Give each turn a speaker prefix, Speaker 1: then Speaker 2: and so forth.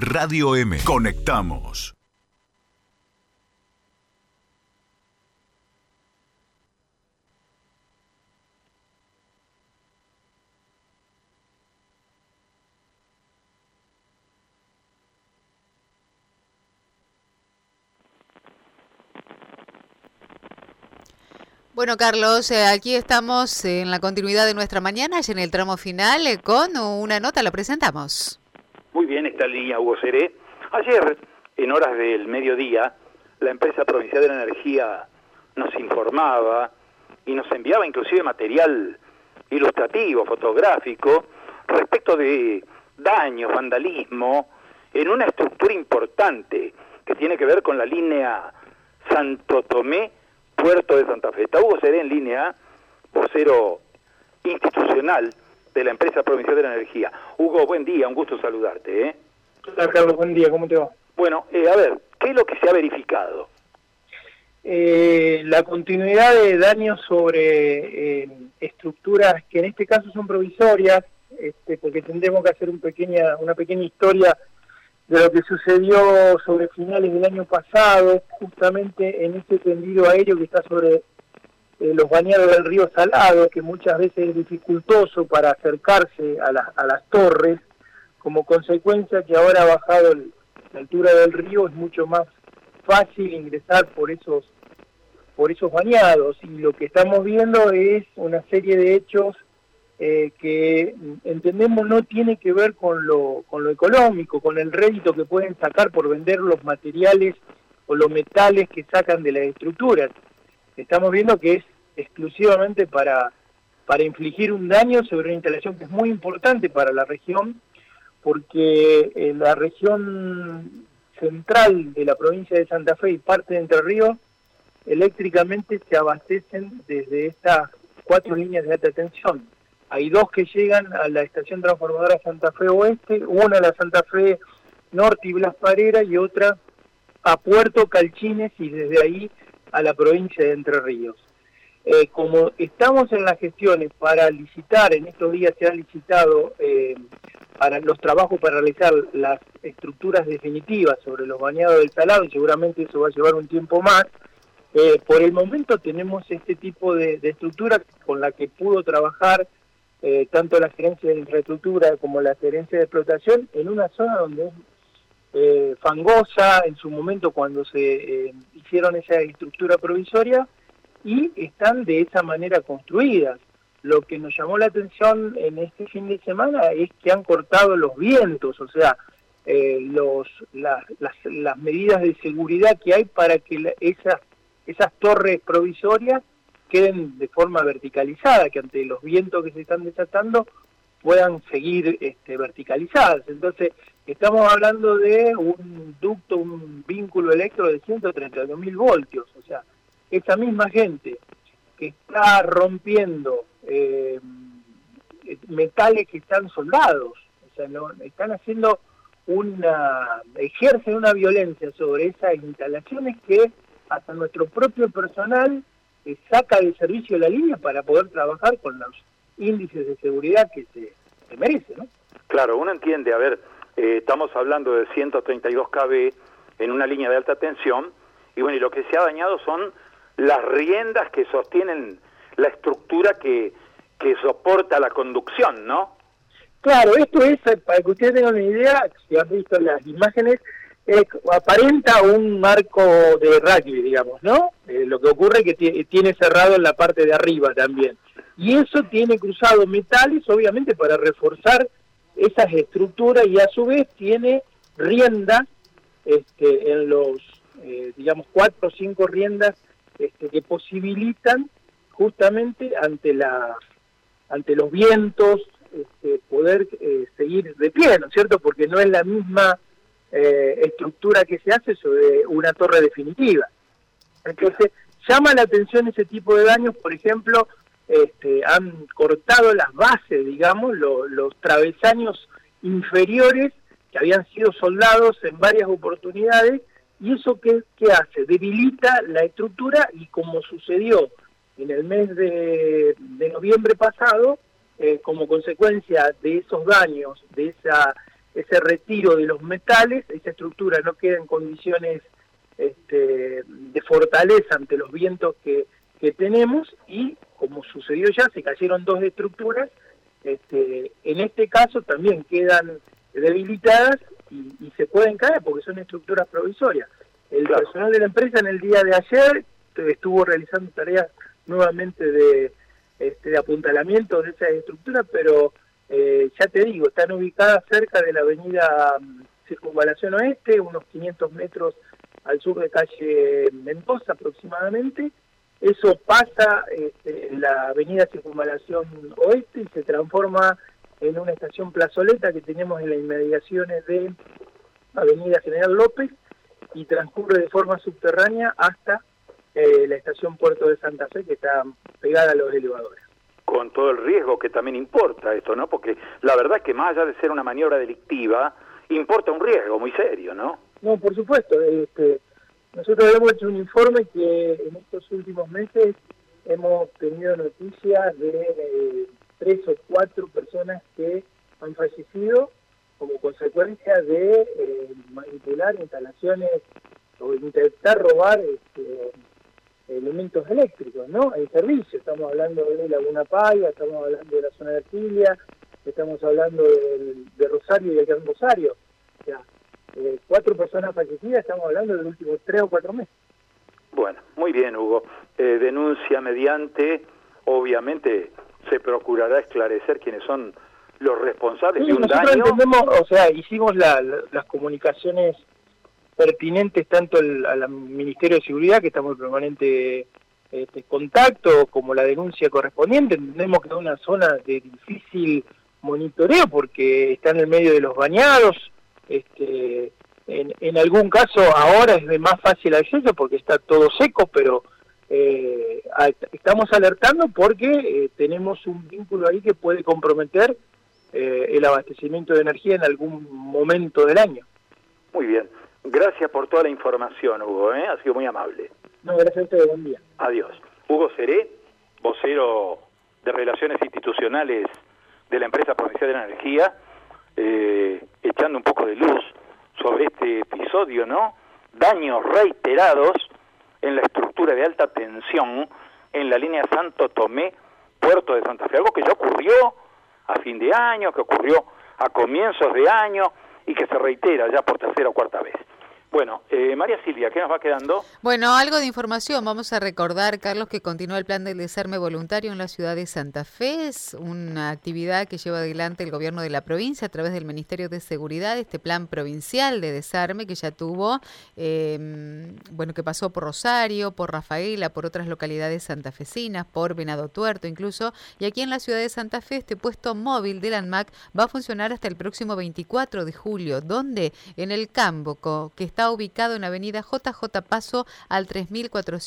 Speaker 1: Radio M. Conectamos.
Speaker 2: Bueno, Carlos, eh, aquí estamos en la continuidad de nuestra mañana, en el tramo final, eh, con una nota, la presentamos.
Speaker 3: Bien, esta línea Hugo Seré. Ayer, en horas del mediodía, la empresa provincial de la energía nos informaba y nos enviaba inclusive material ilustrativo, fotográfico, respecto de daños, vandalismo, en una estructura importante que tiene que ver con la línea Santo Tomé Puerto de Santa Fe. Está Hugo Seré en línea, vocero institucional de la empresa provincial de la energía. Hugo, buen día, un gusto saludarte. ¿eh?
Speaker 4: Hola Carlos, buen día, ¿cómo te va?
Speaker 3: Bueno, eh, a ver, ¿qué es lo que se ha verificado?
Speaker 4: Eh, la continuidad de daños sobre eh, estructuras que en este caso son provisorias, este, porque tendremos que hacer un pequeña, una pequeña historia de lo que sucedió sobre finales del año pasado, justamente en ese tendido aéreo que está sobre eh, los bañados del río Salado, que muchas veces es dificultoso para acercarse a, a las torres, como consecuencia que ahora ha bajado la altura del río, es mucho más fácil ingresar por esos por esos bañados y lo que estamos viendo es una serie de hechos eh, que entendemos no tiene que ver con lo, con lo económico, con el rédito que pueden sacar por vender los materiales o los metales que sacan de las estructuras. Estamos viendo que es exclusivamente para, para infligir un daño sobre una instalación que es muy importante para la región, porque en la región central de la provincia de Santa Fe y parte de Entre Ríos, eléctricamente se abastecen desde estas cuatro líneas de alta tensión. Hay dos que llegan a la estación transformadora Santa Fe Oeste, una a la Santa Fe Norte y Blas Parera y otra a Puerto Calchines y desde ahí a la provincia de Entre Ríos. Eh, como estamos en las gestiones para licitar, en estos días se ha licitado eh, para los trabajos para realizar las estructuras definitivas sobre los bañados del salado y seguramente eso va a llevar un tiempo más, eh, por el momento tenemos este tipo de, de estructura con la que pudo trabajar eh, tanto la gerencia de infraestructura como la gerencia de explotación en una zona donde es eh, fangosa en su momento cuando se eh, hicieron esa estructura provisoria y están de esa manera construidas. Lo que nos llamó la atención en este fin de semana es que han cortado los vientos, o sea, los, las, las, medidas de seguridad que hay para que esas, esas torres provisorias queden de forma verticalizada, que ante los vientos que se están desatando puedan seguir este, verticalizadas. Entonces, estamos hablando de un ducto, un vínculo electro de 132 mil voltios. O sea, esa misma gente que está rompiendo eh, metales que están soldados, o sea, no, están haciendo una, ejercen una violencia sobre esas instalaciones que hasta nuestro propio personal saca de servicio la línea para poder trabajar con los índices de seguridad que se, merece, ¿no?
Speaker 3: Claro, uno entiende, a ver, eh, estamos hablando de 132 kV en una línea de alta tensión, y bueno, y lo que se ha dañado son las riendas que sostienen la estructura que, que soporta la conducción, ¿no?
Speaker 4: Claro, esto es, para que ustedes tengan una idea, si han visto las imágenes, aparenta un marco de rugby, digamos, ¿no? Eh, lo que ocurre es que tiene cerrado en la parte de arriba también. Y eso tiene cruzado metales, obviamente, para reforzar esas estructuras y a su vez tiene rienda este, en los, eh, digamos, cuatro o cinco riendas este, que posibilitan justamente ante la ante los vientos este, poder eh, seguir de pie, ¿no es cierto? Porque no es la misma eh, estructura que se hace sobre una torre definitiva. Entonces, llama la atención ese tipo de daños, por ejemplo, este, han cortado las bases, digamos, los travesaños inferiores que habían sido soldados en varias oportunidades, y eso qué, qué hace? Debilita la estructura y como sucedió en el mes de, noviembre pasado, eh, como consecuencia de esos daños, de esa ese retiro de los metales, esa estructura no queda en condiciones este, de fortaleza ante los vientos que, que tenemos y como sucedió ya, se cayeron dos estructuras, este, en este caso también quedan debilitadas y, se pueden caer porque son estructuras provisorias. El personal de la empresa en el día de ayer estuvo realizando tareas nuevamente de, este, de apuntalamiento de esas estructuras, pero eh, ya te digo, están ubicadas cerca de la avenida mm, Circunvalación Oeste, unos 500 metros al sur de calle Mendoza aproximadamente. Eso pasa este, en la avenida Circunvalación Oeste y se transforma en una estación plazoleta que tenemos en las inmediaciones de Avenida General López y transcurre de forma subterránea hasta eh, la estación Puerto de Santa Fe que está pegada a los elevadores.
Speaker 3: Con todo el riesgo que también importa esto, ¿no? Porque la verdad es que más allá de ser una maniobra delictiva, importa un riesgo muy serio, ¿no?
Speaker 4: No, por supuesto. Este, nosotros hemos hecho un informe que en estos últimos meses hemos tenido noticias de eh, tres o cuatro personas que han fallecido como consecuencia de eh, manipular instalaciones o intentar robar este, elementos eléctricos, ¿no? En servicio, estamos hablando de Laguna Paya, estamos hablando de la zona de Artilia, estamos hablando de, Rosario y de Gran Rosario. Eh, cuatro personas fallecidas, estamos hablando de los últimos tres o cuatro meses.
Speaker 3: Bueno, muy bien, Hugo. Eh, denuncia mediante, obviamente se procurará esclarecer quiénes son los responsables de un
Speaker 4: nosotros entendemos, o sea, hicimos las comunicaciones pertinentes tanto al, Ministerio de Seguridad, que estamos en permanente este, contacto, como la denuncia correspondiente. Entendemos que es una zona de difícil monitoreo porque está en el medio de los bañados. Este, en, algún caso ahora es de más fácil acceso porque está todo seco, pero eh, estamos alertando porque eh, tenemos un vínculo ahí que puede comprometer eh, el abastecimiento de energía en algún momento del año.
Speaker 3: Muy bien. Gracias por toda la información, Hugo. ¿eh? Ha sido muy amable.
Speaker 4: No, gracias a usted. Buen día.
Speaker 3: Adiós. Hugo Seré, vocero de Relaciones Institucionales de la empresa Provincial de la Energía, eh, echando un poco de luz sobre este episodio, ¿no? Daños reiterados en la estructura de alta tensión en la línea Santo Tomé, Puerto de Santa Fe. Algo que ya ocurrió a fin de año, que ocurrió a comienzos de año y que se reitera ya por tercera o cuarta vez. Bueno, eh, María Silvia, ¿qué nos va quedando?
Speaker 2: Bueno, algo de información. Vamos a recordar, Carlos, que continúa el plan del desarme voluntario en la ciudad de Santa Fe. Es una actividad que lleva adelante el gobierno de la provincia a través del Ministerio de Seguridad, este plan provincial de desarme que ya tuvo, em, bueno, que pasó por Rosario, por Rafaela, por otras localidades santafesinas, por Venado Tuerto incluso. Y aquí en la ciudad de Santa Fe, este puesto móvil del ANMAC va a funcionar hasta el próximo 24 de julio, donde en el Camboco, que está ubicado en Avenida JJ Paso al 3400.